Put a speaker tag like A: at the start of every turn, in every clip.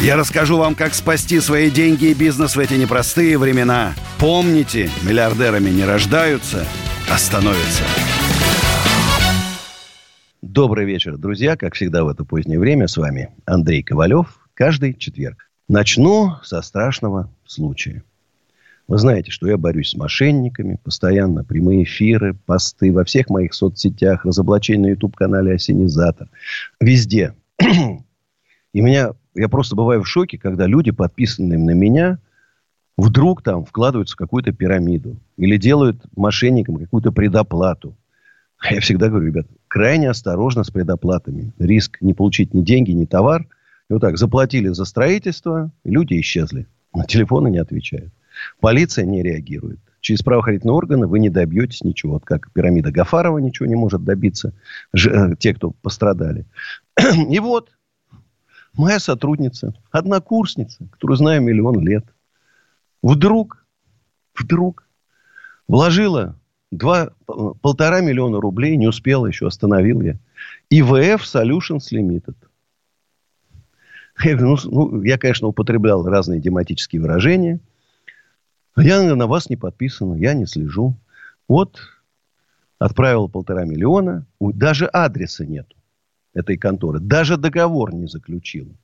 A: Я расскажу вам, как спасти свои деньги и бизнес в эти непростые времена. Помните, миллиардерами не рождаются, а становятся. Добрый вечер, друзья. Как всегда в это позднее время с вами Андрей Ковалев. Каждый четверг. Начну со страшного случая. Вы знаете, что я борюсь с мошенниками, постоянно прямые эфиры, посты во всех моих соцсетях, разоблачение на YouTube-канале «Осенизатор». Везде. И меня, я просто бываю в шоке, когда люди, подписанные на меня, вдруг там вкладываются в какую-то пирамиду. Или делают мошенникам какую-то предоплату. А я всегда говорю, ребят, крайне осторожно с предоплатами. Риск не получить ни деньги, ни товар. И вот так, заплатили за строительство, люди исчезли. На телефоны не отвечают. Полиция не реагирует. Через правоохранительные органы вы не добьетесь ничего. Вот как пирамида Гафарова ничего не может добиться. Э, те, кто пострадали. И вот моя сотрудница, однокурсница, которую знаю миллион лет, вдруг, вдруг вложила два, полтора миллиона рублей, не успела еще, остановил я. ИВФ Solutions Limited. Я, ну, ну, я, конечно, употреблял разные тематические выражения – а я на вас не подписан, я не слежу. Вот отправил полтора миллиона, даже адреса нет этой конторы, даже договор не заключил.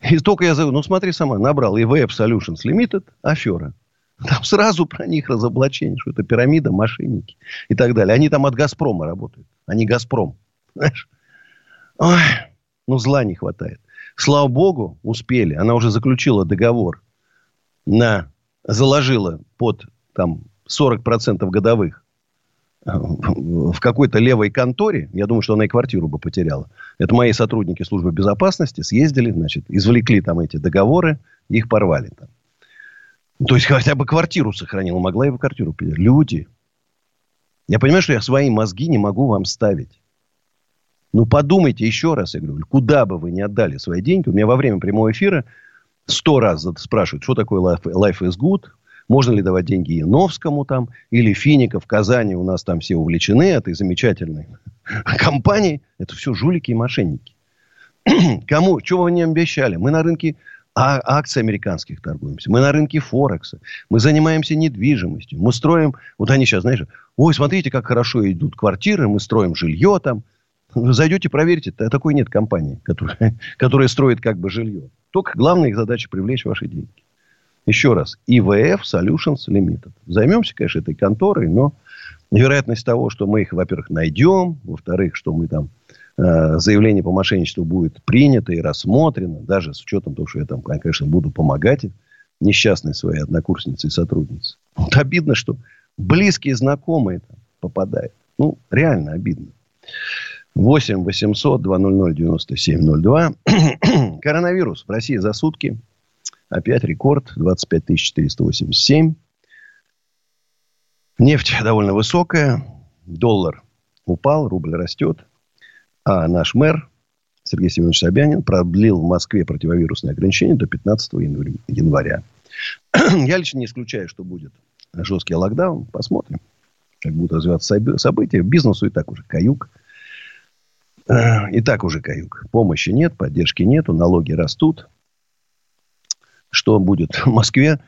A: И только я зову, ну смотри сама, набрал EVF Solutions Limited, афера. Там сразу про них разоблачение, что это пирамида, мошенники и так далее. Они там от Газпрома работают. Они Газпром. Знаешь? Ой, ну зла не хватает. Слава богу, успели. Она уже заключила договор на заложила под там, 40% годовых в какой-то левой конторе, я думаю, что она и квартиру бы потеряла. Это мои сотрудники службы безопасности съездили, значит, извлекли там эти договоры, их порвали там. То есть, хотя бы квартиру сохранила, могла бы квартиру потерять. Люди. Я понимаю, что я свои мозги не могу вам ставить. Ну, подумайте еще раз, я говорю, куда бы вы ни отдали свои деньги. У меня во время прямого эфира сто раз спрашивают, что такое life, life is good, можно ли давать деньги Яновскому там, или Финика в Казани, у нас там все увлечены этой замечательной компанией. Это все жулики и мошенники. Кому? Чего вы не обещали? Мы на рынке а, акций американских торгуемся. Мы на рынке Форекса. Мы занимаемся недвижимостью. Мы строим... Вот они сейчас, знаешь, ой, смотрите, как хорошо идут квартиры, мы строим жилье там. Вы зайдете, проверьте. Такой нет компании, которая, которая строит как бы жилье. Только главная их задача привлечь ваши деньги. Еще раз. IVF Solutions Limited. Займемся, конечно, этой конторой, но вероятность того, что мы их, во-первых, найдем, во-вторых, что мы там э, заявление по мошенничеству будет принято и рассмотрено, даже с учетом того, что я там, конечно, буду помогать несчастной своей однокурснице и сотруднице. Вот обидно, что близкие знакомые там попадают. Ну, реально обидно. 8 800 200 9702. Коронавирус в России за сутки. Опять рекорд. 25 487. Нефть довольно высокая. Доллар упал, рубль растет. А наш мэр Сергей Семенович Собянин продлил в Москве противовирусные ограничения до 15 января. Я лично не исключаю, что будет жесткий локдаун. Посмотрим, как будут развиваться события. Бизнесу и так уже каюк. И так уже каюк. Помощи нет, поддержки нету, налоги растут. Что будет в Москве?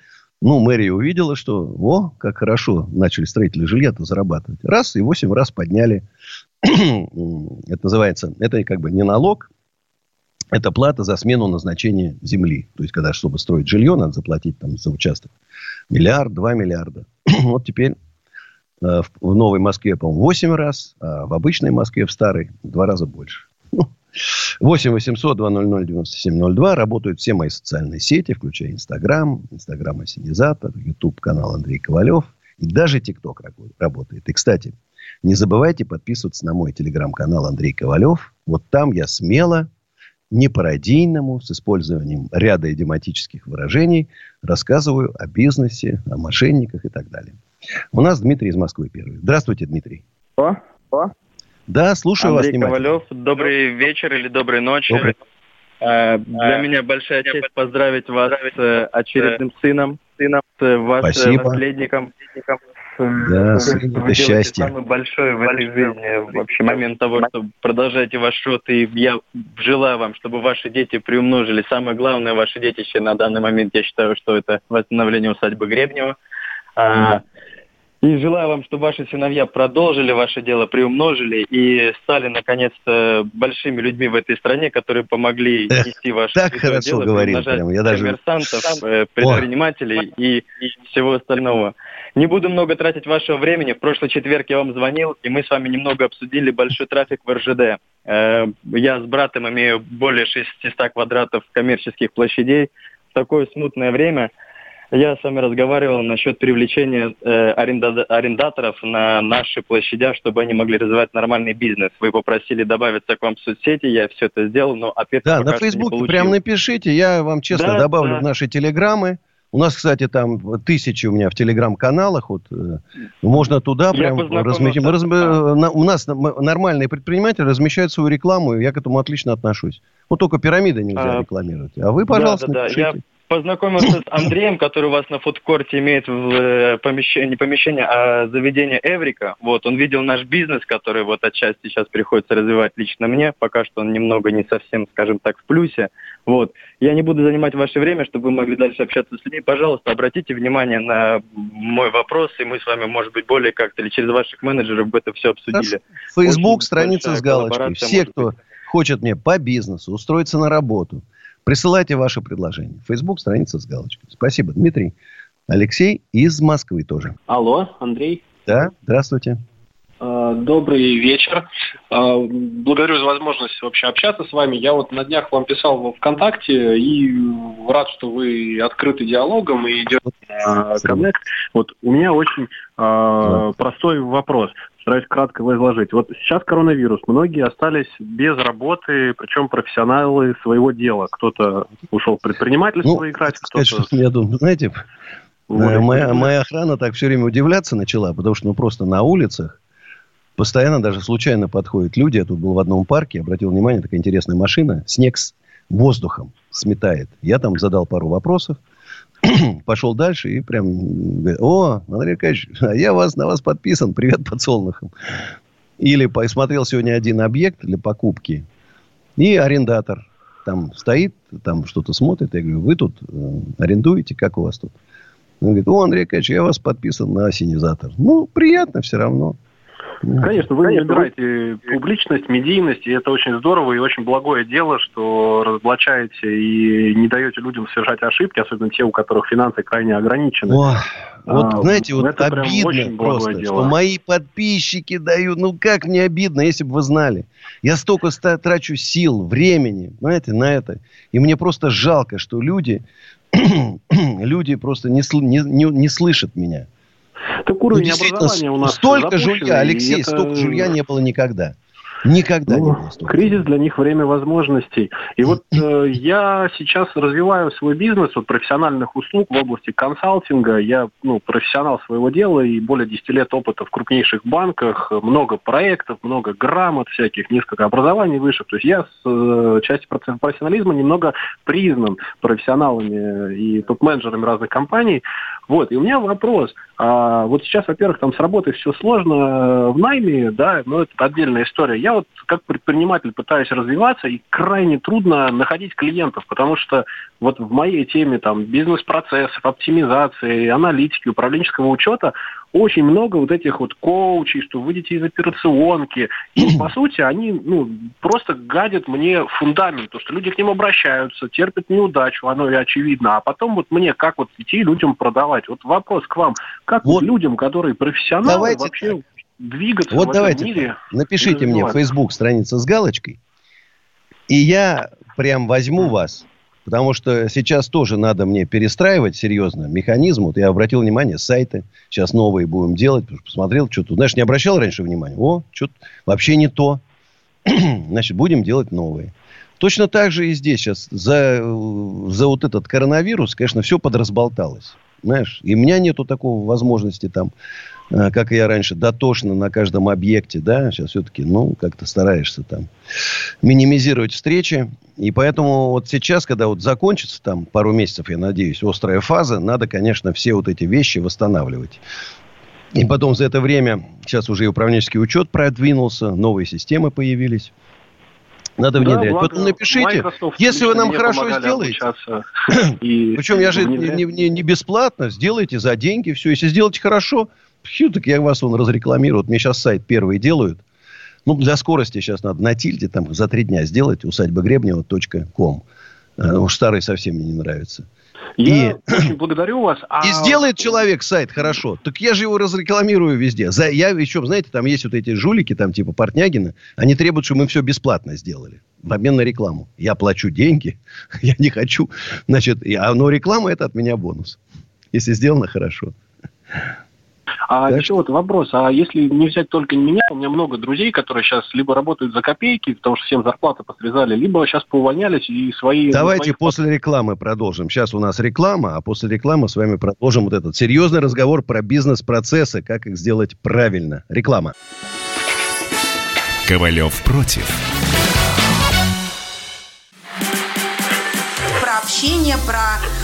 A: Ну, мэрия увидела, что, о, как хорошо начали строители жилья-то зарабатывать. Раз, и восемь раз подняли. это называется, это как бы не налог, это плата за смену назначения земли. То есть, когда, чтобы строить жилье, надо заплатить там за участок миллиард, два миллиарда. вот теперь Э, в Новой Москве, по-моему, 8 раз, а в обычной Москве, в старой, в два раза больше. 8 800 200 9702. Работают все мои социальные сети, включая Инстаграм, Инстаграм Осенизатор, Ютуб канал Андрей Ковалев. И даже ТикТок работает. И, кстати, не забывайте подписываться на мой телеграм-канал Андрей Ковалев. Вот там я смело непародийному, с использованием ряда идиоматических выражений, рассказываю о бизнесе, о мошенниках и так далее. У нас Дмитрий из Москвы первый. Здравствуйте, Дмитрий.
B: О, о.
A: Да, слушаю
B: Андрей
A: вас
B: Ковалев, добрый вечер или доброй ночи.
A: Добрый.
B: Э, Для меня большая честь поздравить вас с э, очередным сыном, сыном, с вашим
A: Спасибо.
B: наследником.
A: Да,
B: Вы
A: сын, это
B: делаете
A: счастье.
B: Самый большой в этой жизни вообще момент того, что продолжаете ваш род, и я желаю вам, чтобы ваши дети приумножили. Самое главное, ваши детище на данный момент, я считаю, что это восстановление усадьбы Гребнева. А, И желаю вам, чтобы ваши сыновья продолжили ваше дело, приумножили и стали, наконец-то, большими людьми в этой стране, которые помогли
A: Эх,
B: нести ваше
A: так хорошо
B: дело,
A: говорил прям, я даже-
B: коммерсантов, э, предпринимателей и всего остального. Не буду много тратить вашего времени. В прошлый четверг я вам звонил, и мы с вами немного обсудили большой трафик в РЖД. Э, Я с братом имею более 600 квадратов коммерческих площадей. В такое смутное время я с вами разговаривал насчет привлечения э, аренда- арендаторов на наши площадя, чтобы они могли развивать нормальный бизнес. Вы попросили добавиться к вам в соцсети, я все это сделал, но ответ
A: Да, на Фейсбуке прям напишите, я вам честно
B: Да,
A: добавлю
B: да.
A: в наши телеграммы. У нас, кстати, там тысячи у меня в телеграм-каналах. Вот, э, можно туда
B: Я
A: прям
B: познакомился
A: разместить. Мы
B: с-
A: разм- э, на- у нас м- нормальные предприниматели размещают свою рекламу, и я к этому отлично отношусь. Вот только пирамиды нельзя
B: А,
A: рекламировать. А вы, пожалуйста,
B: да, да, да.
A: напишите.
B: Я познакомился с Андреем, который у вас на фудкорте имеет в э, помещении, не помещение, а заведение Эврика. Вот, он видел наш бизнес, который вот отчасти сейчас приходится развивать лично мне. Пока что он немного не совсем, скажем так, в плюсе. Вот. Я не буду занимать ваше время, чтобы вы могли дальше общаться с людьми. Пожалуйста, обратите внимание на мой вопрос, и мы с вами, может быть, более как-то или через ваших менеджеров бы это все обсудили.
A: Фейсбук,
B: Очень
A: страница с галочкой. Все, кто хочет мне по бизнесу, устроиться на работу, присылайте ваши предложения. Фейсбук, страница с галочкой. Спасибо, Дмитрий. Алексей из Москвы тоже.
C: Алло, Андрей.
A: Да, здравствуйте.
C: Э, Добрый вечер. Э, Благодарю за возможность вообще общаться с вами. Я вот на днях вам писал во ВКонтакте и рад, что вы открыты диалогом и идет э, коннект. Вот у меня очень э, простой вопрос. Стараюсь кратко его изложить. Вот сейчас коронавирус. Многие остались без работы, причем профессионалы своего дела. Кто-то ушел в предпринимательство
A: Ну,
C: играть, кто-то...
A: я думаю, знаете,
C: уволился.
A: Э, Моя, моя охрана так все время удивляться начала, потому что ну, просто на улицах постоянно даже случайно подходят люди. Я тут был в одном парке, обратил внимание, такая интересная машина. Снег с воздухом сметает. Я там задал пару вопросов. Пошел дальше и прям говорит, о, Андрей Аркадьевич, я вас, на вас подписан, привет подсолнухам. Или посмотрел сегодня один объект для покупки, и арендатор там стоит, там что-то смотрит. Я говорю, вы тут э, арендуете, как у вас тут? Он говорит, о, Андрей Аркадьевич, я вас подписан на осенизатор. Ну, приятно все равно.
C: Конечно, вы не выбираете публичность, медийность, и это очень здорово и очень благое дело, что разоблачаете и не даете людям совершать ошибки, особенно те, у которых финансы крайне ограничены.
A: О, вот,
C: А,
A: знаете, вот
C: это
A: обидно просто,
C: дело.
A: что мои подписчики дают. Ну, как мне обидно, если бы вы знали. Я столько ста- трачу сил, времени, знаете, на это. И мне просто жалко, что люди, люди просто не, сл- не, не, не слышат меня.
C: Так
A: Ну,
C: уровень
A: действительно,
C: образования у нас
A: столько жулья, Алексей,
C: это-
A: столько жулья не было никогда. Никогда не
C: Ну,
A: было столько.
C: кризис для них время возможностей. И вот э, я сейчас развиваю свой бизнес вот, профессиональных услуг в области консалтинга. Я ну, профессионал своего дела и более 10 лет опыта в крупнейших банках, много проектов, много грамот всяких, несколько образований высших. То есть я с э, части профессионализма немного признан профессионалами и топ-менеджерами разных компаний. Вот, и у меня вопрос. А, вот сейчас, во-первых, там с работой все сложно э, в найме, да, но это отдельная история. Я вот как предприниматель пытаюсь развиваться, и крайне трудно находить клиентов, потому что вот в моей теме там бизнес-процессов, оптимизации, аналитики, управленческого учета очень много вот этих вот коучей, что выйдете из операционки. И, по сути, они ну, просто гадят мне фундамент, то, что люди к ним обращаются, терпят неудачу, оно и очевидно. А потом вот мне как вот идти людям продавать? Вот вопрос к вам. Как
A: Вот.
C: людям, которые профессионалы,
A: Давайте
C: вообще двигаться
A: Вот
C: в
A: давайте
C: этом мире?
A: Напишите мне в. Facebook страница с галочкой, и я прям возьму вас, потому что сейчас тоже надо мне перестраивать серьезно механизм. Вот я обратил внимание, сайты сейчас новые будем делать, посмотрел, что тут, знаешь, не обращал раньше внимания. О, что вообще не то. Значит, будем делать новые. Точно так же и здесь сейчас за, за вот этот коронавирус, конечно, все подразболталось. Знаешь, и у меня нету такого возможности там, как я раньше, дотошно на каждом объекте, да, сейчас все-таки, ну, как-то стараешься там минимизировать встречи. И поэтому вот сейчас, когда вот закончится там пару месяцев, я надеюсь, острая фаза, надо, конечно, все вот эти вещи восстанавливать. И потом за это время, сейчас уже и управленческий учет продвинулся, новые системы появились. Надо внедрять. Да, Потом напишите, Microsoft если вы нам хорошо сделаете. Причем я же не, не, не бесплатно, сделайте за деньги все. Если сделаете хорошо, фью, так я вас он разрекламирую. Вот мне сейчас сайт первый делают. Ну, для скорости сейчас надо на тильде там за три дня сделать усадьба Гребнева.ком. Э, уж старый совсем мне не нравится.
C: Я и, очень благодарю вас.
A: А... И сделает человек сайт хорошо, так я же его разрекламирую везде. За, я еще, знаете, там есть вот эти жулики, там типа Портнягина, они требуют, чтобы мы все бесплатно сделали. В обмен на рекламу. Я плачу деньги, я не хочу. Значит, я, но реклама это от меня бонус. Если сделано хорошо.
C: А так еще вот вопрос, а если не взять только меня, у меня много друзей, которые сейчас либо работают за копейки, потому что всем зарплаты посрезали, либо сейчас поувольнялись и свои...
A: Давайте своих... после рекламы продолжим. Сейчас у нас реклама, а после рекламы с вами продолжим вот этот серьезный разговор про бизнес-процессы, как их сделать правильно. Реклама.
D: Ковалев против.
E: Про общение, про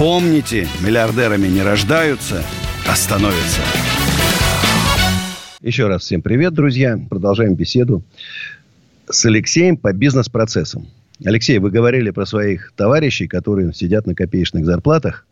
F: Помните, миллиардерами не рождаются, а становятся.
A: Еще раз всем привет, друзья. Продолжаем беседу с Алексеем по бизнес-процессам. Алексей, вы говорили про своих товарищей, которые сидят на копеечных зарплатах.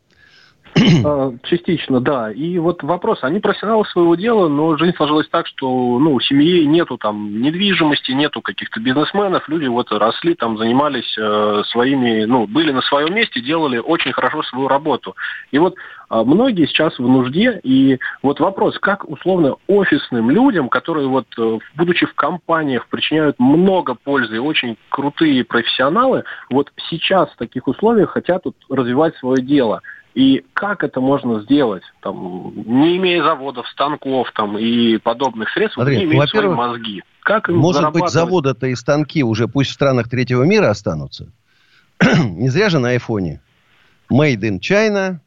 C: А, частично, да. И вот вопрос, они профессионалы своего дела, но жизнь сложилась так, что ну, у семьи нету там недвижимости, нету каких-то бизнесменов, люди вот росли, там занимались э, своими, ну, были на своем месте, делали очень хорошо свою работу. И вот э, многие сейчас в нужде, и вот вопрос, как условно офисным людям, которые вот, э, будучи в компаниях, причиняют много пользы, очень крутые профессионалы, вот сейчас в таких условиях хотят вот, развивать свое дело – и как это можно сделать, там, не имея заводов, станков там, и подобных средств, Смотри, не имея свои мозги?
A: Как им Может быть, заводы-то и станки уже пусть в странах третьего мира останутся. не зря же на айфоне. Made in China,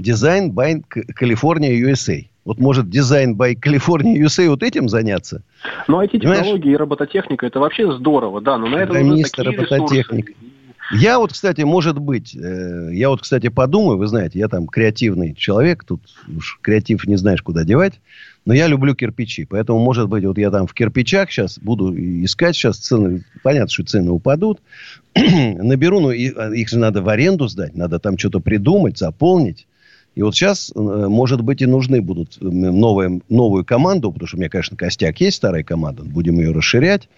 A: Design by California USA. Вот может дизайн by California USA вот этим заняться?
C: Ну, эти технологии и робототехника, это вообще здорово, да, но на это такие робототехника. ресурсы.
A: Я вот, кстати, может быть, э, я вот, кстати, подумаю, вы знаете, я там креативный человек, тут уж креатив не знаешь, куда девать, но я люблю кирпичи, поэтому, может быть, вот я там в кирпичах сейчас буду искать, сейчас цены, понятно, что цены упадут, наберу, но а, их же надо в аренду сдать, надо там что-то придумать, заполнить. И вот сейчас, э, может быть, и нужны будут новые, новую команду, потому что у меня, конечно, костяк есть, старая команда, будем ее расширять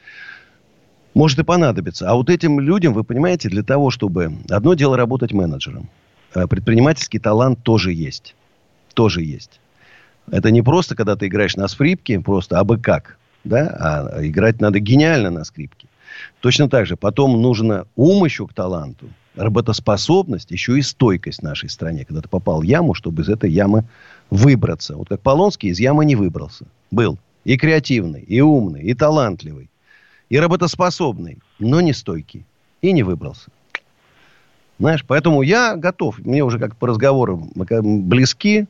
A: может и понадобиться. А вот этим людям, вы понимаете, для того, чтобы... Одно дело работать менеджером. А предпринимательский талант тоже есть. Тоже есть. Это не просто, когда ты играешь на скрипке, просто абы как. Да? А играть надо гениально на скрипке. Точно так же. Потом нужно ум еще к таланту, работоспособность, еще и стойкость нашей стране. Когда ты попал в яму, чтобы из этой ямы выбраться. Вот как Полонский из ямы не выбрался. Был и креативный, и умный, и талантливый и работоспособный, но не стойкий. И не выбрался. Знаешь, поэтому я готов, мне уже как по разговору близки,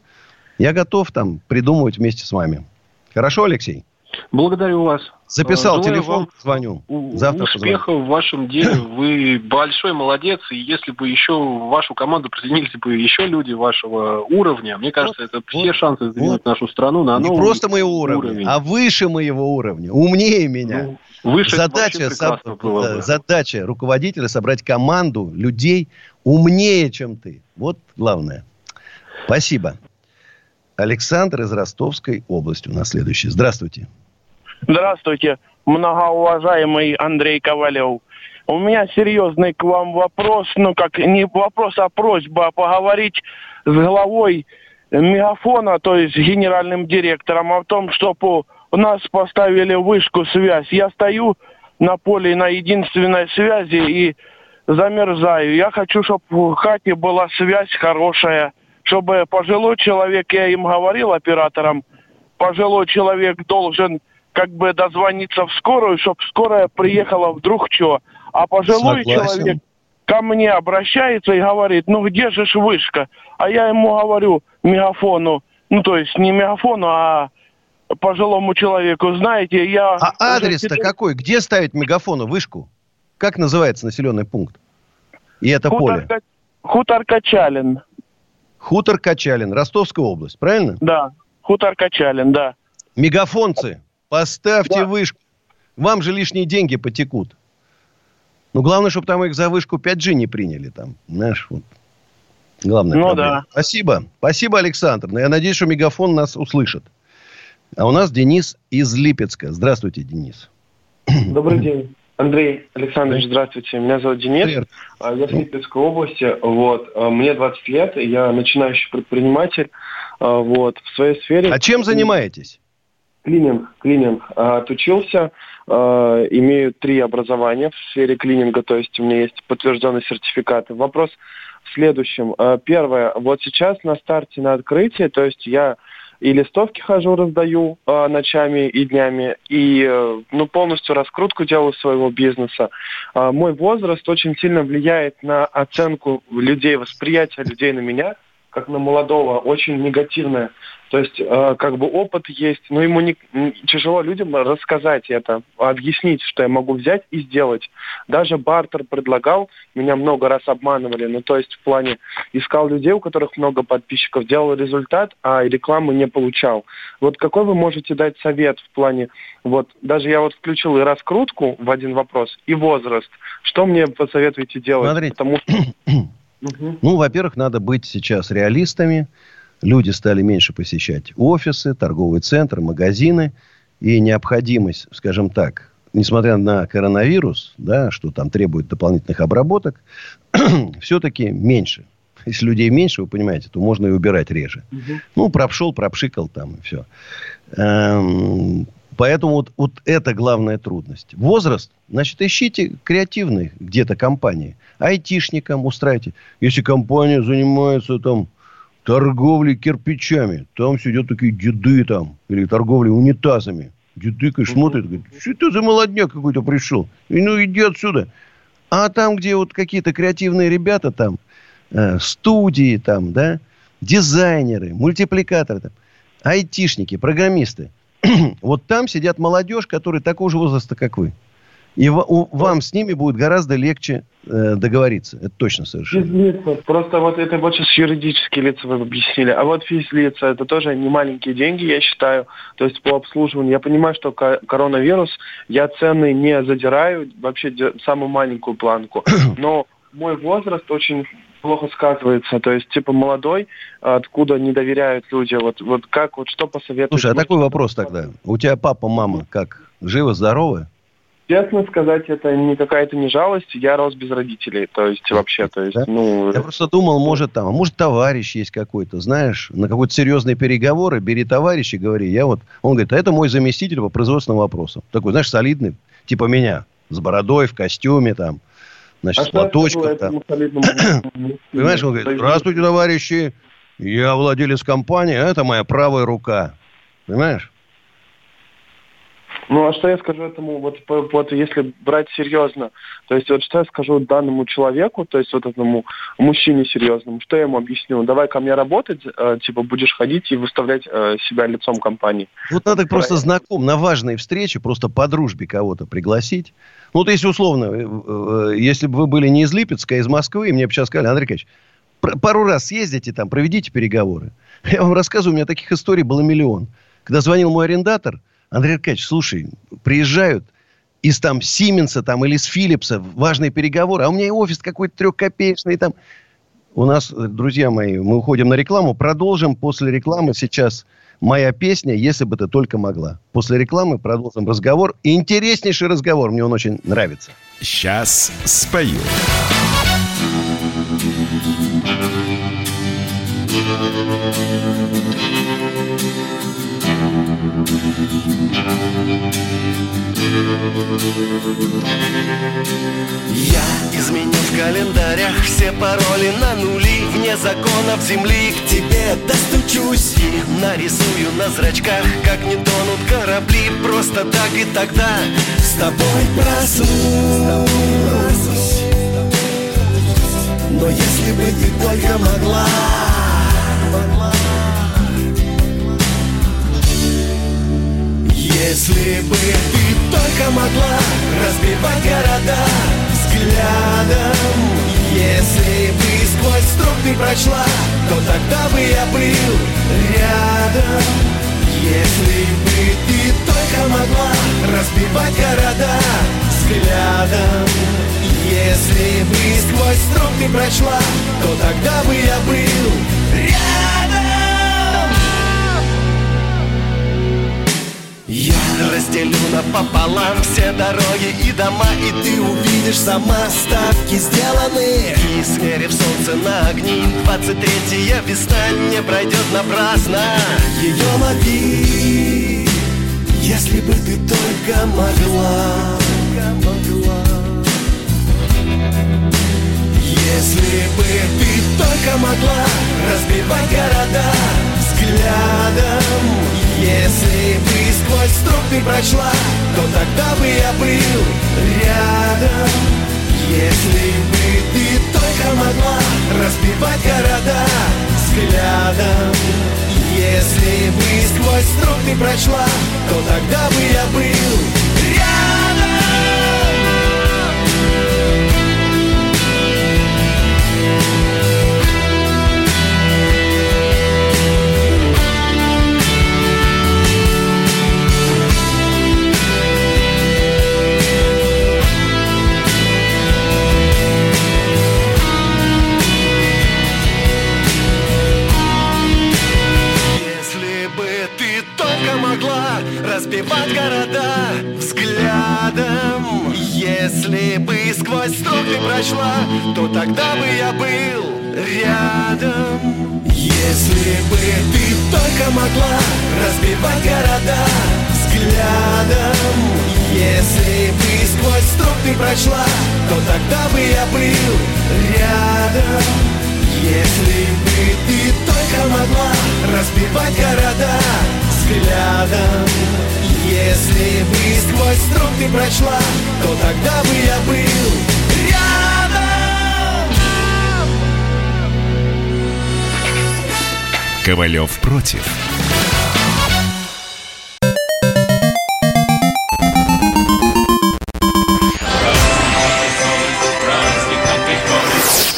A: я готов там придумывать вместе с вами. Хорошо, Алексей?
C: Благодарю вас.
A: Записал Желаю телефон, звоню.
C: Завтра успехов позвоню. в вашем деле. Вы большой молодец. И если бы еще в вашу команду присоединились бы еще люди вашего уровня, мне кажется, вот, это вот, все шансы сдвинуть вот. нашу страну на
A: новый Не просто моего уровня, уровень. а выше моего уровня. Умнее меня. Ну, выше задача, сам, было задача руководителя собрать команду людей умнее, чем ты. Вот главное. Спасибо. Александр из Ростовской области у нас следующий. Здравствуйте.
G: Здравствуйте, многоуважаемый Андрей Ковалев. У меня серьезный к вам вопрос, ну как не вопрос, а просьба поговорить с главой Мегафона, то есть генеральным директором, о том, чтобы у нас поставили вышку связь. Я стою на поле на единственной связи и замерзаю. Я хочу, чтобы в хате была связь хорошая, чтобы пожилой человек, я им говорил операторам, пожилой человек должен как бы дозвониться в скорую, чтобы скорая приехала вдруг что. А пожилой Согласен. человек ко мне обращается и говорит, ну где же ж вышка? А я ему говорю, мегафону, ну то есть не мегафону, а пожилому человеку, знаете, я...
A: А адрес-то теперь... какой? Где ставить мегафону, вышку? Как называется населенный пункт? И это Хутор поле?
G: Хутор Качалин.
A: Хутор Качалин, Ростовская область, правильно?
G: Да, Хутор Качалин, да.
A: Мегафонцы, Поставьте да. вышку. Вам же лишние деньги потекут. Ну, главное, чтобы там их за вышку 5G не приняли. Там, знаешь, вот. Главное. Ну, проблема. да. Спасибо. Спасибо, Александр. Но я надеюсь, что Мегафон нас услышит. А у нас Денис из Липецка. Здравствуйте, Денис.
H: Добрый день. Андрей Александрович, здравствуйте. Меня зовут Денис. Привет. А, я с Липецкой области. Вот. А, мне 20 лет. Я начинающий предприниматель. А, вот. В своей сфере...
A: А чем занимаетесь?
H: Клининг, клининг. А, отучился, а, имею три образования в сфере клининга, то есть у меня есть подтвержденные сертификаты. Вопрос в следующем. А, первое, вот сейчас на старте, на открытии, то есть я и листовки хожу, раздаю э, ночами и днями, и э, ну, полностью раскрутку делаю своего бизнеса. Э, мой возраст очень сильно влияет на оценку людей, восприятие людей на меня – как на молодого, очень негативное. То есть, э, как бы опыт есть, но ему не, тяжело людям рассказать это, объяснить, что я могу взять и сделать. Даже бартер предлагал, меня много раз обманывали, ну то есть в плане искал людей, у которых много подписчиков, делал результат, а рекламы не получал. Вот какой вы можете дать совет в плане, вот даже я вот включил и раскрутку в один вопрос, и возраст. Что мне посоветуете делать?
A: Смотрите, Потому что Угу. Ну, во-первых, надо быть сейчас реалистами. Люди стали меньше посещать офисы, торговые центры, магазины. И необходимость, скажем так, несмотря на коронавирус, да, что там требует дополнительных обработок, все-таки меньше. Если людей меньше, вы понимаете, то можно и убирать реже. Угу. Ну, пропшел, пропшикал там и все. Эм, Поэтому вот, вот это главная трудность. Возраст, значит, ищите креативные где-то компании. Айтишникам устраивайте. Если компания занимается там торговлей кирпичами, там сидят такие деды там, или торговлей унитазами. Деды, конечно, смотрят, говорят, что это за молодняк какой-то пришел? И ну иди отсюда. А там, где вот какие-то креативные ребята там, э, студии там, да, дизайнеры, мультипликаторы там, айтишники, программисты – вот там сидят молодежь, которые такого же возраста, как вы. И у, вам с ними будет гораздо легче э, договориться. Это точно совершенно.
H: Физлица. Просто вот это вот сейчас юридические лица вы объяснили. А вот физлица, это тоже не маленькие деньги, я считаю. То есть по обслуживанию. Я понимаю, что коронавирус, я цены не задираю, вообще самую маленькую планку. Но мой возраст очень плохо сказывается. То есть, типа, молодой, откуда не доверяют люди. Вот, вот как, вот что посоветуете?
A: Слушай, а такой вопрос тогда. У тебя папа, мама как? Живы, здоровы?
H: Честно сказать, это не какая-то не жалость. Я рос без родителей. То есть, вообще, то есть, да? ну...
A: Я просто думал, может, там, а может, товарищ есть какой-то, знаешь, на какой-то серьезные переговоры, бери товарища и говори. Я вот... Он говорит, а это мой заместитель по производственным вопросам. Такой, знаешь, солидный, типа меня, с бородой, в костюме, там, значит, а с платочком. Там. Понимаешь, он говорит, здравствуйте, товарищи, я владелец компании, а это моя правая рука. Понимаешь?
H: Ну, а что я скажу этому, вот, вот если брать серьезно, то есть вот что я скажу данному человеку, то есть вот этому мужчине серьезному, что я ему объясню? Давай ко мне работать, э, типа будешь ходить и выставлять э, себя лицом компании.
A: Вот надо Про... просто знаком на важной встрече, просто по дружбе кого-то пригласить. Ну, вот если условно, э, э, если бы вы были не из Липецка, а из Москвы, и мне бы сейчас сказали, Андрей Николаевич, пару раз съездите там, проведите переговоры. Я вам рассказываю, у меня таких историй было миллион. Когда звонил мой арендатор, Андрей Аркадьевич, слушай, приезжают из там Сименса там, или с Филлипса важные переговоры, а у меня и офис какой-то трехкопеечный там. У нас, друзья мои, мы уходим на рекламу. Продолжим после рекламы сейчас моя песня «Если бы ты только могла». После рекламы продолжим разговор. Интереснейший разговор, мне он очень нравится.
D: Сейчас спою.
I: Я изменю в календарях все пароли на нули Вне законов земли к тебе достучусь И нарисую на зрачках, как не тонут корабли. Просто так и тогда с тобой проснусь. Но если бы ты только могла Если бы ты только могла разбивать города взглядом Если бы сквозь струк ты прочла, то тогда бы я был рядом. Если бы ты только могла разбивать города взглядом Если бы сквозь струк ты прочла, то тогда бы я был рядом Я разделю напополам все дороги и дома И ты увидишь сама ставки сделаны И смерив солнце на огни 23 весна не пройдет напрасно. Ее лови, если бы ты только могла. Если бы ты только могла разбивать города взглядом если бы сквозь струк ты прочла, то тогда бы я был рядом. Если бы ты только могла разбивать города взглядом. Если бы сквозь струк ты прочла, то тогда бы я был разбивать города взглядом. Если бы сквозь строк ты прочла, то тогда бы я был рядом. Если бы ты только могла разбивать города взглядом. Если бы сквозь строк ты прочла, то тогда бы я был рядом. Если бы ты только могла разбивать города взглядом Если бы сквозь строк ты прочла, то тогда бы я был рядом
D: Ковалев против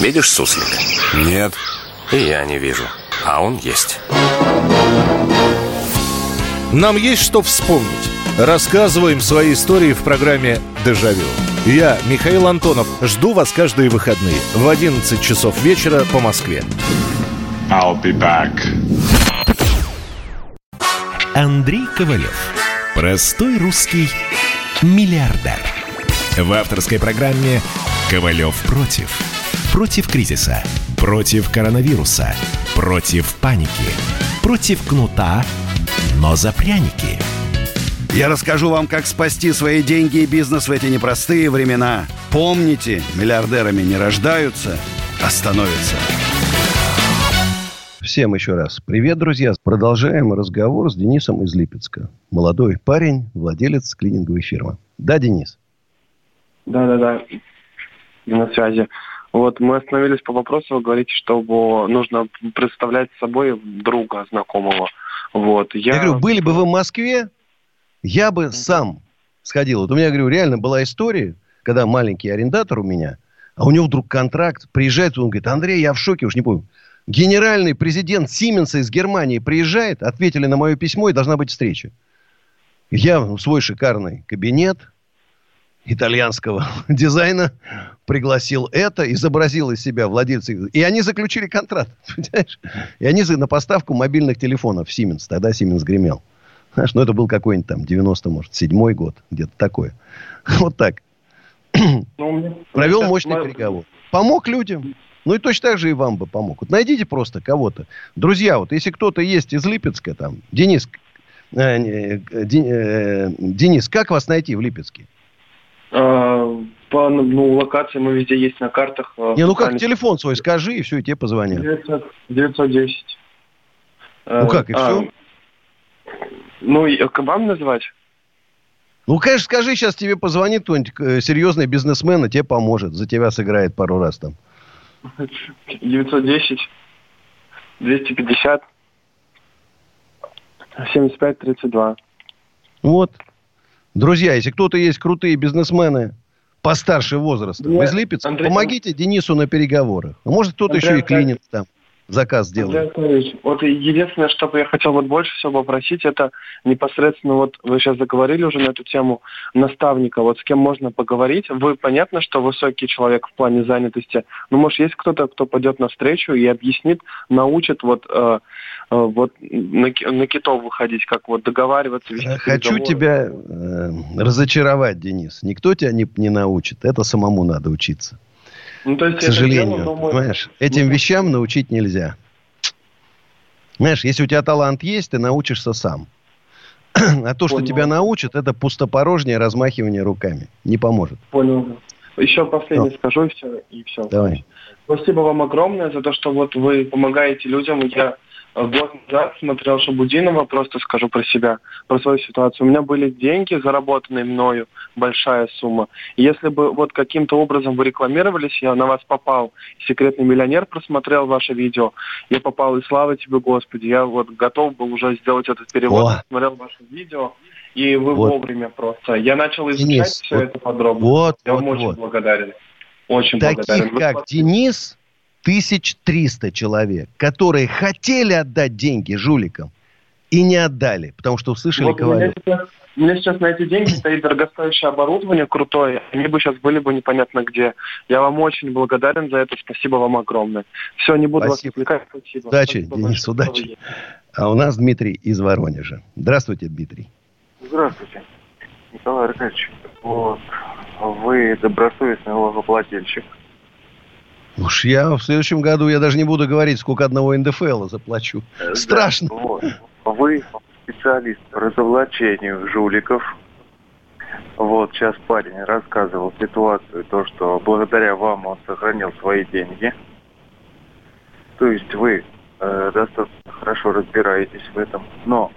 J: Видишь суслик?
K: Нет.
J: И я не вижу. А он есть.
L: Нам есть что вспомнить. Рассказываем свои истории в программе «Дежавю». Я, Михаил Антонов, жду вас каждые выходные в 11 часов вечера по Москве.
D: I'll be back. Андрей Ковалев. Простой русский миллиардер. В авторской программе «Ковалев против». Против кризиса, против коронавируса, против паники, против кнута, но за пряники.
F: Я расскажу вам, как спасти свои деньги и бизнес в эти непростые времена. Помните, миллиардерами не рождаются, а становятся.
A: Всем еще раз привет, друзья. Продолжаем разговор с Денисом из Липецка. Молодой парень, владелец клининговой фирмы. Да, Денис?
H: Да-да-да, на связи. Вот мы остановились по вопросу, вы говорите, что нужно представлять собой друга знакомого. Вот.
A: Я... я говорю, были бы вы в Москве, я бы сам сходил. Вот у меня, говорю, реально была история, когда маленький арендатор у меня, а у него вдруг контракт, приезжает, он говорит, Андрей, я в шоке, уж не помню. Генеральный президент Сименса из Германии приезжает, ответили на мое письмо, и должна быть встреча. Я в свой шикарный кабинет итальянского дизайна пригласил это, изобразил из себя владельца. И они заключили контракт, понимаешь? И они на поставку мобильных телефонов Siemens. Тогда Siemens гремел. Знаешь, ну это был какой-нибудь там 90, может, седьмой год, где-то такое. Вот так. Ну, Провел мощный переговор. Помог людям. Ну и точно так же и вам бы помог. Вот найдите просто кого-то. Друзья, вот если кто-то есть из Липецка, там, Денис, э, э, э, Денис, как вас найти в Липецке?
H: По ну, локации мы везде есть на картах.
A: А, Не, ну как, телефон свой скажи, и все, и тебе позвонят.
H: 900, 910.
A: Ну как, и а, все?
H: Ну, к вам называть?
A: Ну, конечно, скажи, сейчас тебе позвонит кто-нибудь серьезный бизнесмен, и тебе поможет. За тебя сыграет пару раз там.
H: 910 250 75 32.
A: Вот. Друзья, если кто-то есть крутые бизнесмены постарше возраста, Нет, из Липецка, Андрей, помогите Денису на переговорах. Может, кто-то еще и клинит там заказ сделать.
H: Вот единственное, что бы я хотел вот больше всего попросить, это непосредственно, вот вы сейчас заговорили уже на эту тему, наставника, вот с кем можно поговорить. Вы, понятно, что высокий человек в плане занятости, но, может, есть кто-то, кто пойдет навстречу и объяснит, научит вот, э, э, вот на, на китов выходить, как вот договариваться.
A: Вести Хочу тебя э, разочаровать, Денис. Никто тебя не, не научит. Это самому надо учиться. Ну, то есть К сожалению, дело, думаю... понимаешь, этим ну, вещам научить нельзя. Знаешь, если у тебя талант есть, ты научишься сам. А то, что Понял. тебя научат, это пустопорожнее размахивание руками. Не поможет.
H: Понял. Еще последнее Но. скажу, и все. И все.
A: Давай.
H: Спасибо вам огромное за то, что вот вы помогаете людям. Я год назад смотрел Шабудинова, просто скажу про себя, про свою ситуацию. У меня были деньги, заработанные мною, большая сумма. И если бы вот каким-то образом вы рекламировались, я на вас попал, секретный миллионер просмотрел ваше видео, я попал, и слава тебе, Господи, я вот готов был уже сделать этот перевод, О. смотрел ваше видео, и вы вот. вовремя просто. Я начал изучать Денис, все вот, это подробно.
A: Вот,
H: я
A: вот,
H: вам очень
A: вот.
H: благодарен. Очень
A: Таких,
H: благодарен.
A: как Денис, 1300 человек, которые хотели отдать деньги жуликам и не отдали, потому что услышали вот Ковалев.
H: У меня сейчас на эти деньги стоит дорогостоящее оборудование крутое. Они бы сейчас были бы непонятно где. Я вам очень благодарен за это. Спасибо вам огромное. Все, не буду Спасибо. вас отвлекать. Спасибо.
A: Удачи, Спасибо Денис, удачи. А у нас Дмитрий из Воронежа. Здравствуйте, Дмитрий.
M: Здравствуйте, Николай Аркадьевич. Вот. Вы добросовестный налогоплательщик.
A: Уж я в следующем году, я даже не буду говорить, сколько одного НДФЛ заплачу. Да, Страшно.
M: Вот. Вы специалист по разоблачению жуликов. Вот сейчас парень рассказывал ситуацию, то, что благодаря вам он сохранил свои деньги. То есть вы э, достаточно хорошо разбираетесь в этом. Но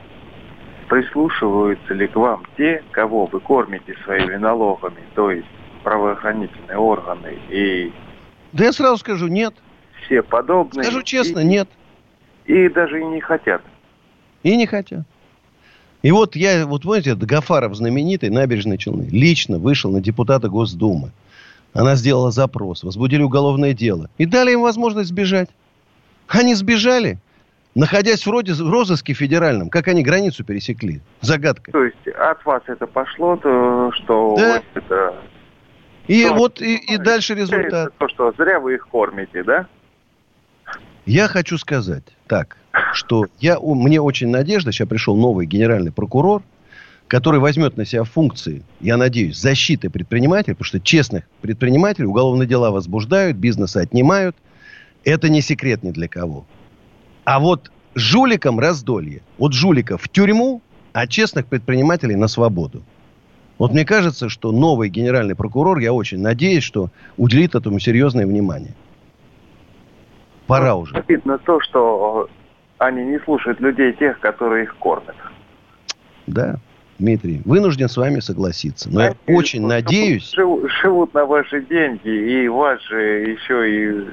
M: прислушиваются ли к вам те, кого вы кормите своими налогами, то есть правоохранительные органы и
A: да я сразу скажу, нет.
M: Все подобные.
A: Скажу честно, и, нет.
M: И даже и не хотят.
A: И не хотят. И вот я, вот помните, Гафаров знаменитый, набережной Челны, лично вышел на депутата Госдумы. Она сделала запрос, возбудили уголовное дело. И дали им возможность сбежать. Они сбежали, находясь вроде в розыске федеральном. Как они границу пересекли? Загадка.
M: То есть от вас это пошло, то, что да. это
A: и что, вот и, и дальше результат.
M: То, что зря вы их кормите, да?
A: Я хочу сказать так, что я, мне очень надежда, сейчас пришел новый генеральный прокурор, который возьмет на себя функции, я надеюсь, защиты предпринимателей, потому что честных предпринимателей уголовные дела возбуждают, бизнесы отнимают. Это не секрет ни для кого. А вот жуликам раздолье. Вот жуликов в тюрьму, а честных предпринимателей на свободу. Вот мне кажется, что новый генеральный прокурор, я очень надеюсь, что уделит этому серьезное внимание. Пора уже.
M: Обидно то, что они не слушают людей тех, которые их кормят.
A: Да, Дмитрий, вынужден с вами согласиться. Но я очень надеюсь...
M: Живут, живут на ваши деньги, и же еще и...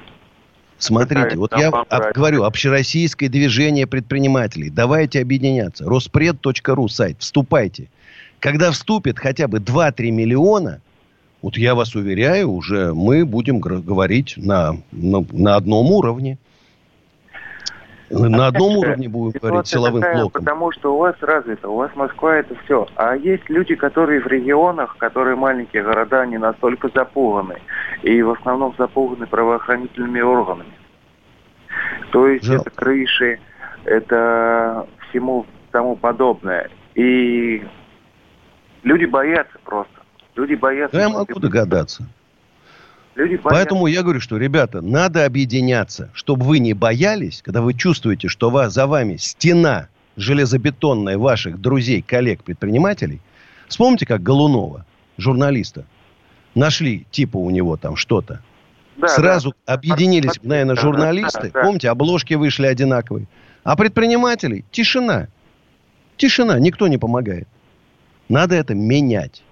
A: Смотрите, вот я об, говорю, общероссийское движение предпринимателей. Давайте объединяться. Роспред.ру сайт. Вступайте. Когда вступит хотя бы 2-3 миллиона, вот я вас уверяю, уже мы будем говорить на, на, на одном уровне. На одном уровне будем говорить силовым такая, блоком.
M: Потому что у вас развито, у вас Москва это все. А есть люди, которые в регионах, которые маленькие города, не настолько запуганы. И в основном запуганы правоохранительными органами. То есть Жалко. это крыши, это всему тому подобное. И люди боятся просто. Люди боятся.
A: я могу догадаться. Люди Поэтому я говорю, что, ребята, надо объединяться, чтобы вы не боялись, когда вы чувствуете, что вас, за вами стена железобетонная ваших друзей, коллег, предпринимателей. Вспомните, как Голунова, журналиста, нашли типа у него там что-то. Да, Сразу да. объединились, наверное, журналисты. Да, да. Помните, обложки вышли одинаковые. А предпринимателей тишина. Тишина, никто не помогает. Надо это менять.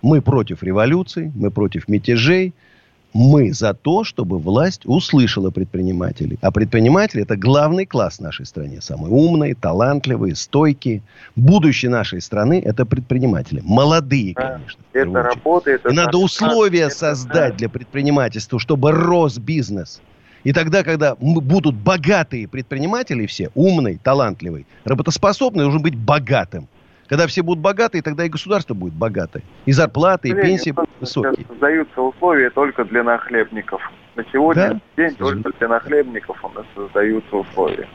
A: Мы против революции, мы против мятежей, мы за то, чтобы власть услышала предпринимателей. А предприниматели – это главный класс в нашей стране. Самые умные, талантливые, стойкие. Будущее нашей страны – это предприниматели. Молодые, конечно.
M: Это работает.
A: И надо условия это, создать для предпринимательства, чтобы рос бизнес. И тогда, когда будут богатые предприниматели все, умные, талантливые, работоспособные, должен быть богатым. Когда все будут богатые, тогда и государство будет богатое. И зарплаты, и пенсии будут высокие.
M: Создаются условия только для нахлебников. На сегодняшний да? день только для нахлебников у нас создаются условия.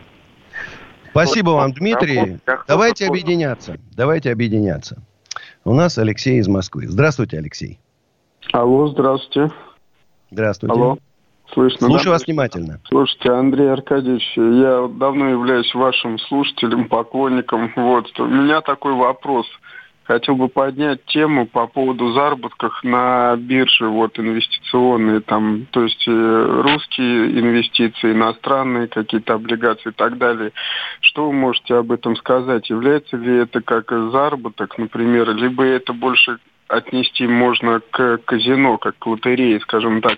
A: Спасибо вот, вам, Дмитрий. Давайте объединяться. Давайте объединяться. У нас Алексей из Москвы. Здравствуйте, Алексей.
N: Алло, здравствуйте.
A: Здравствуйте.
N: Алло. Слышно,
A: Слушаю
N: да?
A: вас внимательно.
N: Слушайте, Андрей Аркадьевич, я давно являюсь вашим слушателем, поклонником. Вот, у меня такой вопрос. Хотел бы поднять тему по поводу заработков на бирже, вот инвестиционные, там, то есть э, русские инвестиции, иностранные какие-то облигации и так далее. Что вы можете об этом сказать? Является ли это как заработок, например, либо это больше отнести можно к казино, как к лотерее, скажем так?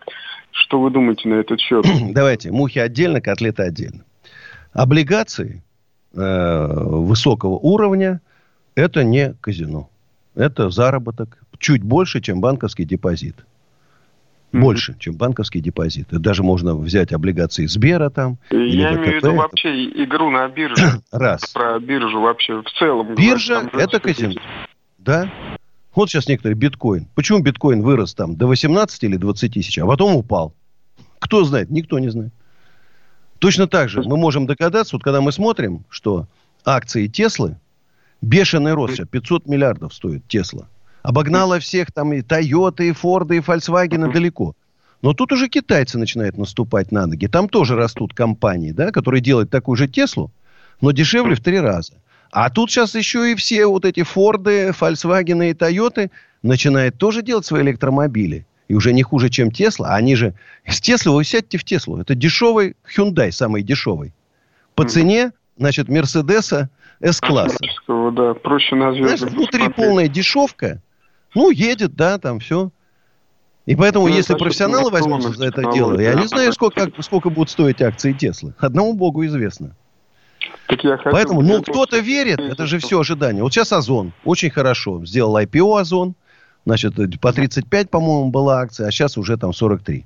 N: Что вы думаете на этот счет?
A: Давайте, мухи отдельно, котлеты отдельно. Облигации э, высокого уровня – это не казино. Это заработок чуть больше, чем банковский депозит. Больше, mm-hmm. чем банковский депозит. Даже можно взять облигации Сбера там.
N: Я имею в виду вообще игру на бирже.
A: Раз.
N: Про биржу вообще в целом.
A: Биржа – это казино. Да. Вот сейчас некоторые биткоин. Почему биткоин вырос там до 18 или 20 тысяч, а потом упал? Кто знает? Никто не знает. Точно так же мы можем догадаться, вот когда мы смотрим, что акции Теслы, бешеный рост, 500 миллиардов стоит Тесла. Обогнала всех там и Тойоты, и Форды, и Volkswagen далеко. Но тут уже китайцы начинают наступать на ноги. Там тоже растут компании, да, которые делают такую же Теслу, но дешевле в три раза. А тут сейчас еще и все вот эти Форды, Volkswagen и Тойоты начинают тоже делать свои электромобили. И уже не хуже, чем Тесла. Они же... С Теслы вы сядьте в Теслу. Это дешевый Hyundai, самый дешевый. По цене, значит, Мерседеса С-класса.
N: Да, проще назвать.
A: Знаешь, внутри полная дешевка. Ну, едет, да, там все. И поэтому, ну, если профессионалы возьмутся за это дело, я не знаю, сколько, сколько будут стоить акции Теслы. Одному богу известно. Хочу, Поэтому, ну, кто-то верит, это же все ожидание. Вот сейчас Озон очень хорошо сделал IPO Озон. Значит, по 35, по-моему, была акция, а сейчас уже там 43.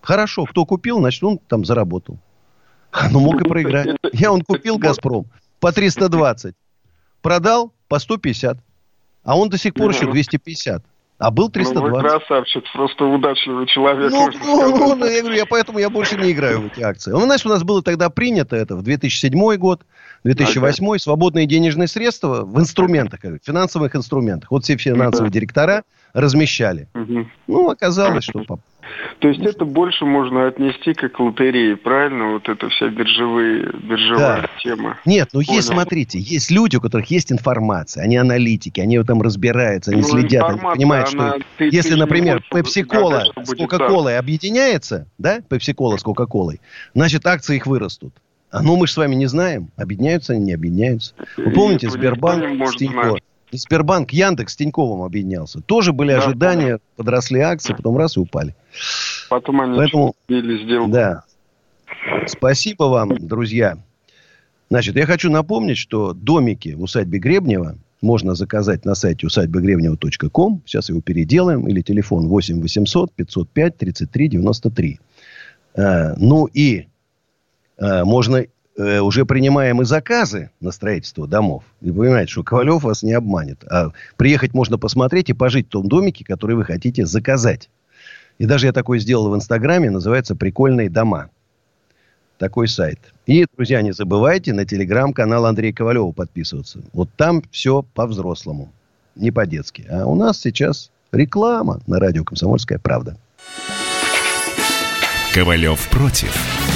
A: Хорошо, кто купил, значит, он там заработал. Ну, мог и проиграть. Я он купил «Газпром» по 320. Продал по 150. А он до сих пор еще 250. А был 320. Ну, вы
N: красавчик, просто удачливый человек.
A: Ну, ну, ну, я говорю, я поэтому я больше не играю в эти акции. Ну, знаешь, у нас было тогда принято это в 2007 год, 2008 ага. свободные денежные средства в инструментах, в финансовых инструментах. Вот все финансовые директора размещали. Угу. Ну, оказалось, что
N: То есть это больше можно отнести как лотереи, правильно? Вот это вся биржевые, биржевая да. тема.
A: Нет, ну Понял. есть, смотрите, есть люди, у которых есть информация, они аналитики, они этом разбираются, они ну, следят, они понимают, что ты, если, ты например, Пепси-кола с Кока-колой объединяется, да, Пепси-кола с Кока-колой, значит, акции их вырастут. А ну мы же с вами не знаем, объединяются они, не объединяются. Вы помните, Сбербанк с Тинько, Сбербанк, Яндекс с Тиньковым объединялся. Тоже были да, ожидания, да. подросли акции, потом раз и упали.
N: Потом они
A: Поэтому, сделку. Да. Спасибо вам, друзья. Значит, я хочу напомнить, что домики в усадьбе Гребнева можно заказать на сайте усадьбагребнева.ком. Сейчас его переделаем. Или телефон 8 800 505 33 93. Э, ну и э, можно э, уже принимаем и заказы на строительство домов. И понимаете, что Ковалев вас не обманет. А приехать можно посмотреть и пожить в том домике, который вы хотите заказать. И даже я такое сделал в Инстаграме, называется «Прикольные дома». Такой сайт. И, друзья, не забывайте на телеграм-канал Андрея Ковалева подписываться. Вот там все по-взрослому, не по-детски. А у нас сейчас реклама на радио «Комсомольская правда».
D: Ковалев против.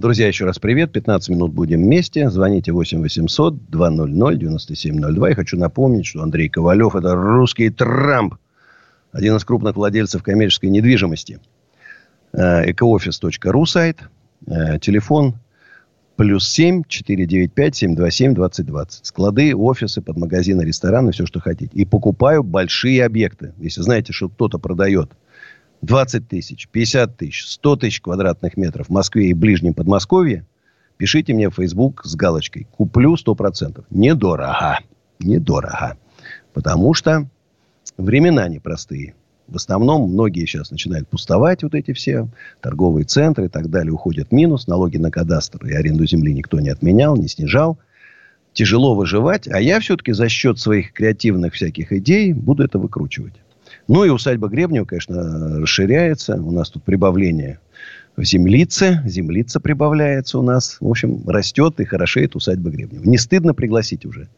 A: Друзья, еще раз привет. 15 минут будем вместе. Звоните 8 800 200 9702. Я хочу напомнить, что Андрей Ковалев – это русский Трамп. Один из крупных владельцев коммерческой недвижимости. Экоофис.ру сайт. Э, телефон плюс 7 495 727 2020. Склады, офисы, под магазины, рестораны, все, что хотите. И покупаю большие объекты. Если знаете, что кто-то продает – 20 тысяч, 50 тысяч, 100 тысяч квадратных метров в Москве и ближнем Подмосковье, пишите мне в Facebook с галочкой. Куплю 100%. Недорого. Недорого. Потому что времена непростые. В основном многие сейчас начинают пустовать вот эти все торговые центры и так далее. Уходят в минус. Налоги на кадастр и аренду земли никто не отменял, не снижал. Тяжело выживать. А я все-таки за счет своих креативных всяких идей буду это выкручивать. Ну и усадьба Гребнева, конечно, расширяется. У нас тут прибавление в землице. Землица прибавляется у нас. В общем, растет и хорошеет усадьба Гребнева. Не стыдно пригласить уже.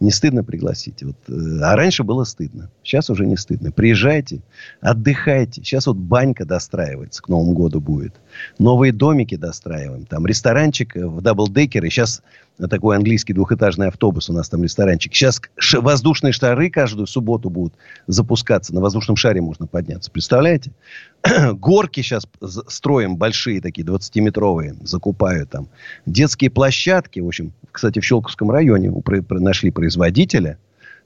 A: Не стыдно пригласить. Вот, э, а раньше было стыдно. Сейчас уже не стыдно. Приезжайте, отдыхайте. Сейчас вот банька достраивается к Новому году будет. Новые домики достраиваем. Там ресторанчик в даблдекере. Сейчас такой английский двухэтажный автобус у нас там ресторанчик. Сейчас воздушные шары каждую субботу будут запускаться. На воздушном шаре можно подняться. Представляете? Горки сейчас строим большие такие, 20-метровые. Закупаю там. Детские площадки. В общем, кстати, в Щелковском районе нашли производителя.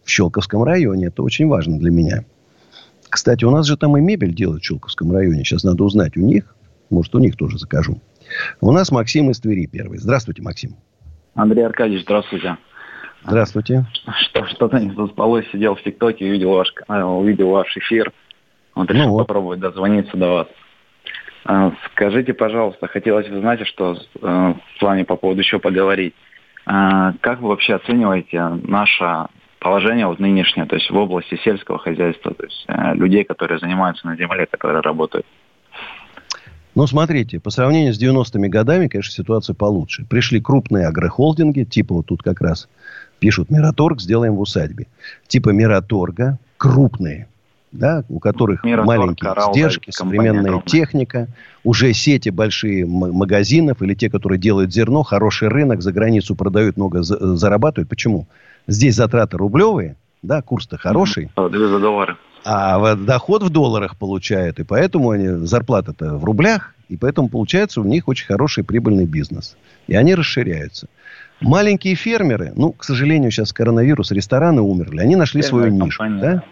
A: В Щелковском районе. Это очень важно для меня. Кстати, у нас же там и мебель делают в Щелковском районе. Сейчас надо узнать у них. Может, у них тоже закажу. У нас Максим из Твери первый. Здравствуйте, Максим.
O: Андрей Аркадьевич, здравствуйте.
A: Здравствуйте.
O: Что, что-то не заспалось, сидел в ТикТоке, увидел ваш, увидел ваш эфир. Вот решил ну вот. попробовать дозвониться до вас. А, скажите, пожалуйста, хотелось бы знать, что э, с вами по поводу еще поговорить. А, как вы вообще оцениваете наше положение вот нынешнее, то есть в области сельского хозяйства, то есть э, людей, которые занимаются на земле, которые работают?
A: Ну, смотрите, по сравнению с 90-ми годами, конечно, ситуация получше. Пришли крупные агрохолдинги, типа вот тут как раз пишут Мираторг, сделаем в усадьбе. Типа Мираторга, крупные, да, у которых Мираторг, маленькие Коралл, издержки, современная огромная. техника, уже сети большие магазинов или те, которые делают зерно, хороший рынок, за границу продают, много зарабатывают. Почему? Здесь затраты рублевые, да, курс-то хороший.
O: Mm-hmm. За доллары.
A: А доход в долларах получают, и поэтому они зарплата-то в рублях, и поэтому получается у них очень хороший прибыльный бизнес. И они расширяются. Маленькие фермеры, ну, к сожалению, сейчас коронавирус, рестораны умерли, они нашли свою нишу. Да?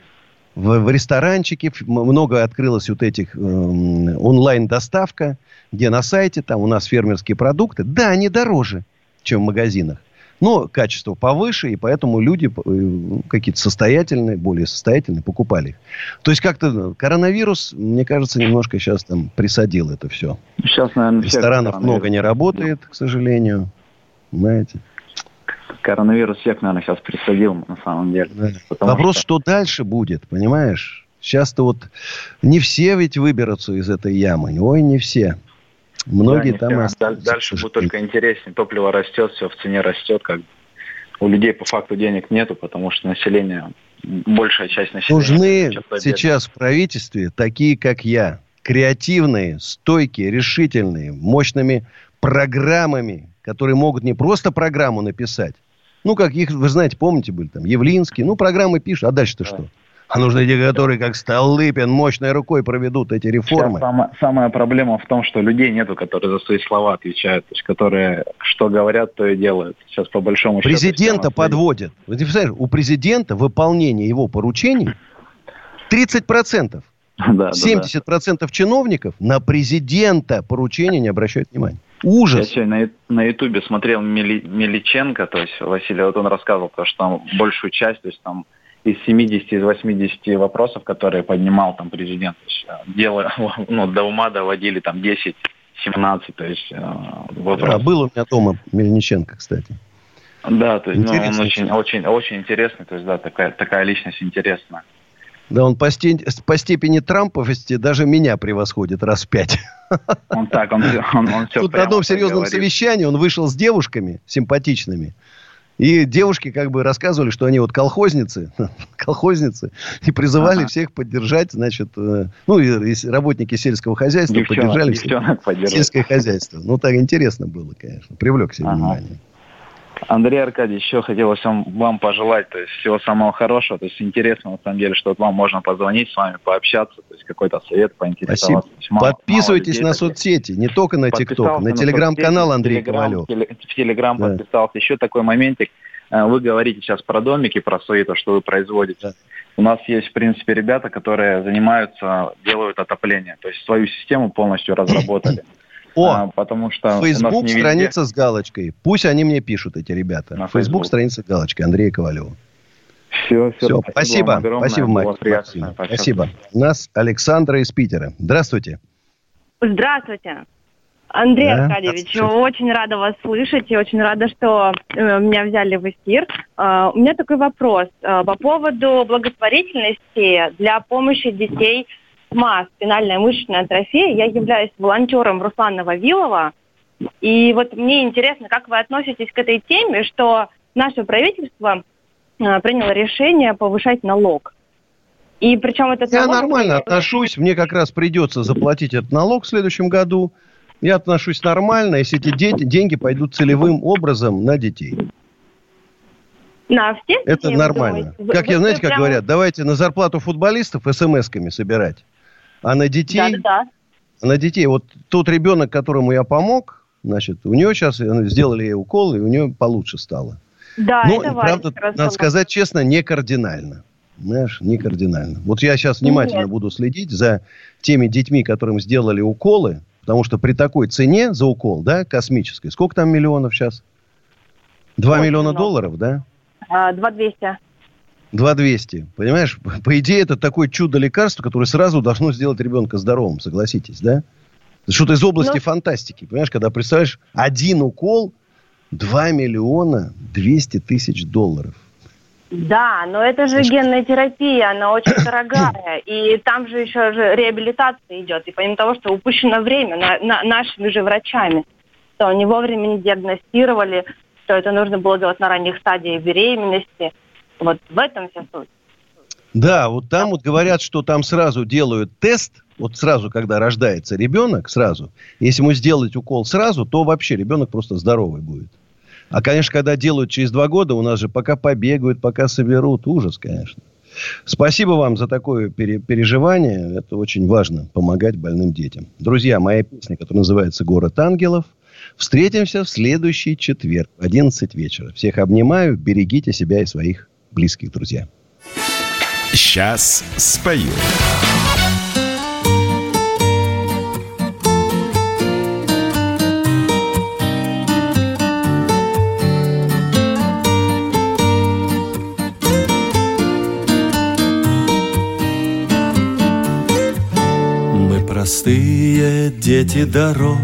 A: В, в ресторанчике много открылось вот этих э, онлайн-доставка, где на сайте там у нас фермерские продукты. Да, они дороже, чем в магазинах. Но качество повыше, и поэтому люди э, какие-то состоятельные, более состоятельные, покупали их. То есть как-то коронавирус, мне кажется, немножко сейчас там присадил это все.
O: Сейчас, наверное,
A: Ресторанов много не работает, к сожалению. Знаете.
O: Коронавирус всех, наверное, сейчас присадил, на самом деле. Да.
A: Вопрос, что... что дальше будет, понимаешь? Сейчас-то вот не все ведь выберутся из этой ямы. Ой, не все. Многие да, там
O: и остаются. Дальше будет только интереснее. Топливо растет, все в цене растет. Как у людей по факту денег нету, потому что население, большая часть населения...
A: Нужны сейчас в правительстве такие, как я. Креативные, стойкие, решительные, мощными программами, которые могут не просто программу написать. Ну, как их, вы знаете, помните, были там Явлинский. Ну, программы пишут, а дальше-то да. что? А нужны те, которые, как Столыпин, мощной рукой проведут эти реформы.
O: Самая, самая проблема в том, что людей нету, которые за свои слова отвечают, то есть которые что говорят, то и делают. Сейчас по большому
A: счету... Президента подводят. Вы представляете, у президента выполнение его поручений 30%. Да, 70% да, да. чиновников на президента поручения не обращают внимания. Ужас.
O: Я сегодня на Ютубе смотрел Мили, Миличенко, то есть Василий, вот он рассказывал, то, что там большую часть, то есть там из 70, из 80 вопросов, которые поднимал там президент, э, дело, ну, до ума доводили там 10, 17, то есть э,
A: вопросов. Да, был у меня дома Мельниченко, кстати.
O: Да, то есть ну, он очень, очень, очень интересный, то есть да, такая, такая личность интересная.
A: Да, он по, стен... по степени трамповости даже меня превосходит раз в пять.
O: Он так, он, он, он все
A: Тут на одном серьезном говорит. совещании он вышел с девушками симпатичными. И девушки как бы рассказывали, что они вот колхозницы, колхозницы, и призывали ага. всех поддержать, значит, э, ну, и, и работники сельского хозяйства девчонок, поддержали девчонок сельское хозяйство. Ну, так интересно было, конечно, привлек себе ага. внимание.
O: Андрей Аркадьевич, еще хотелось вам, вам пожелать то есть, всего самого хорошего. То есть интересно, на самом деле, что вот вам можно позвонить с вами, пообщаться, то есть какой-то совет, поинтересоваться.
A: Мало, Подписывайтесь мало на соцсети, не только на ТикТок, на телеграм-канал Андрей Ковалев.
O: В Телеграм да. подписался. Еще такой моментик. Э, вы говорите сейчас про домики, про свои, то, что вы производите. Да. У нас есть, в принципе, ребята, которые занимаются, делают отопление. То есть свою систему полностью разработали.
A: О, а, потому что Facebook страница везде... с галочкой. Пусть они мне пишут, эти ребята. На Facebook, Facebook страница с галочкой Андрея Ковалева. Все, все. все. Спасибо. Спасибо, спасибо Майк. Спасибо. У нас Александра из Питера. Здравствуйте.
P: Здравствуйте. Андрей да, Аркадьевич, очень рада вас слышать и очень рада, что э, меня взяли в эфир. Э, у меня такой вопрос э, по поводу благотворительности для помощи детей СМА, спинальная мышечная атрофия. Я являюсь волонтером Руслана Вавилова. И вот мне интересно, как вы относитесь к этой теме, что наше правительство э, приняло решение повышать налог.
A: И причем этот Я налог... нормально отношусь. Мне как раз придется заплатить этот налог в следующем году. Я отношусь нормально, если эти дети, деньги пойдут целевым образом на детей.
P: На все
A: Это нормально. Думаете? Как вы, я, знаете, как прямо... говорят, давайте на зарплату футболистов смс-ками собирать. А на детей... Да, да, да. На детей. Вот тот ребенок, которому я помог, значит, у нее сейчас сделали ей укол, и у нее получше стало. Да, Но, это правда, надо сказать честно, не кардинально. Знаешь, не кардинально. Вот я сейчас внимательно Нет. буду следить за теми детьми, которым сделали уколы, потому что при такой цене за укол, да, космической, сколько там миллионов сейчас? Два миллиона долларов, да?
P: А, два двести.
A: 2200. Понимаешь, по идее, это такое чудо лекарство, которое сразу должно сделать ребенка здоровым, согласитесь, да? Что-то из области ну... фантастики. Понимаешь, когда представляешь, один укол 2 миллиона 200 тысяч долларов.
P: Да, но это же генная терапия, она очень дорогая. И там же еще же реабилитация идет. И помимо того, что упущено время на, на, нашими же врачами, что они вовремя не диагностировали, что это нужно было делать на ранних стадиях беременности – вот в этом вся суть.
A: Да, вот там вот говорят, что там сразу делают тест, вот сразу, когда рождается ребенок, сразу. Если ему сделать укол сразу, то вообще ребенок просто здоровый будет. А, конечно, когда делают через два года, у нас же пока побегают, пока соберут, ужас, конечно.
Q: Спасибо вам за такое пере- переживание. Это очень важно, помогать больным детям. Друзья, моя песня, которая называется «Город ангелов», Встретимся в следующий четверг в 11 вечера. Всех обнимаю. Берегите себя и своих близких, друзья.
D: Сейчас спою.
A: Мы простые дети дорог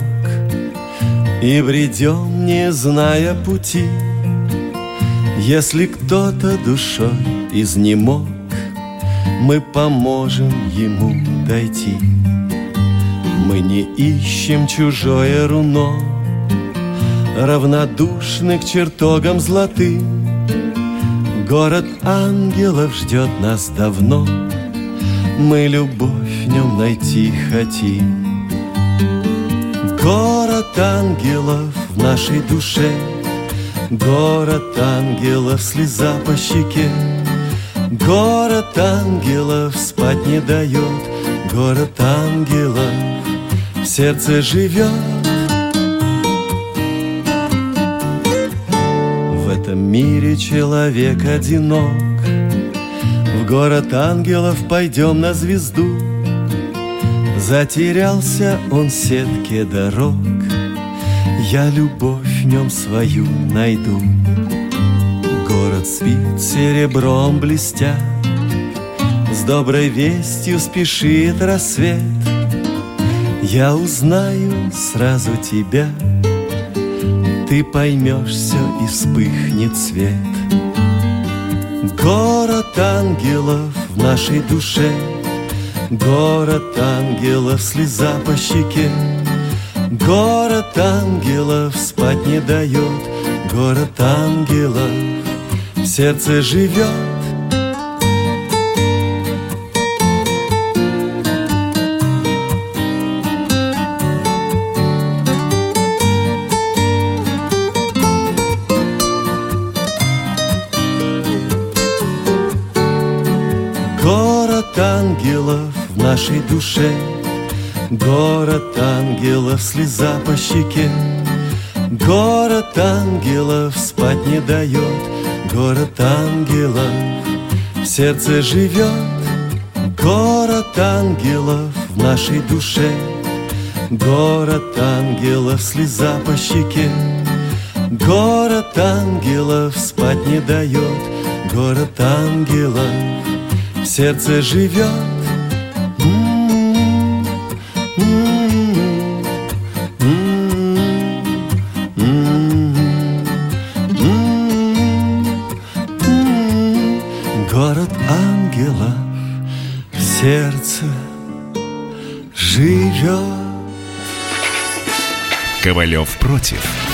A: И бредем, не зная пути Если кто-то душой изнемог Мы поможем ему дойти. Мы не ищем чужое руно Равнодушны к чертогам золотым Город ангелов ждет нас давно Мы любовь в нем найти хотим. Город ангелов в нашей душе Город ангелов, слеза по щеке. Город ангелов спать не дает. Город ангелов в сердце живет. В этом мире человек одинок. В город ангелов пойдем на звезду. Затерялся он в сетке дорог. Я любовь в нем свою найду. Город спит серебром блестя С доброй вестью спешит рассвет. Я узнаю сразу тебя. Ты поймешь все и вспыхнет свет. Город ангелов в нашей душе. Город ангелов, слеза по щеке Город ангелов спать не дает Город ангелов в сердце живет. Город ангелов в нашей душе Город ангелов, слеза по щеке. Город ангелов спать не дает. Город ангелов в сердце живет. Город ангелов в нашей душе. Город ангелов, слеза по щеке. Город ангелов спать не дает. Город ангелов в сердце живет
D: против.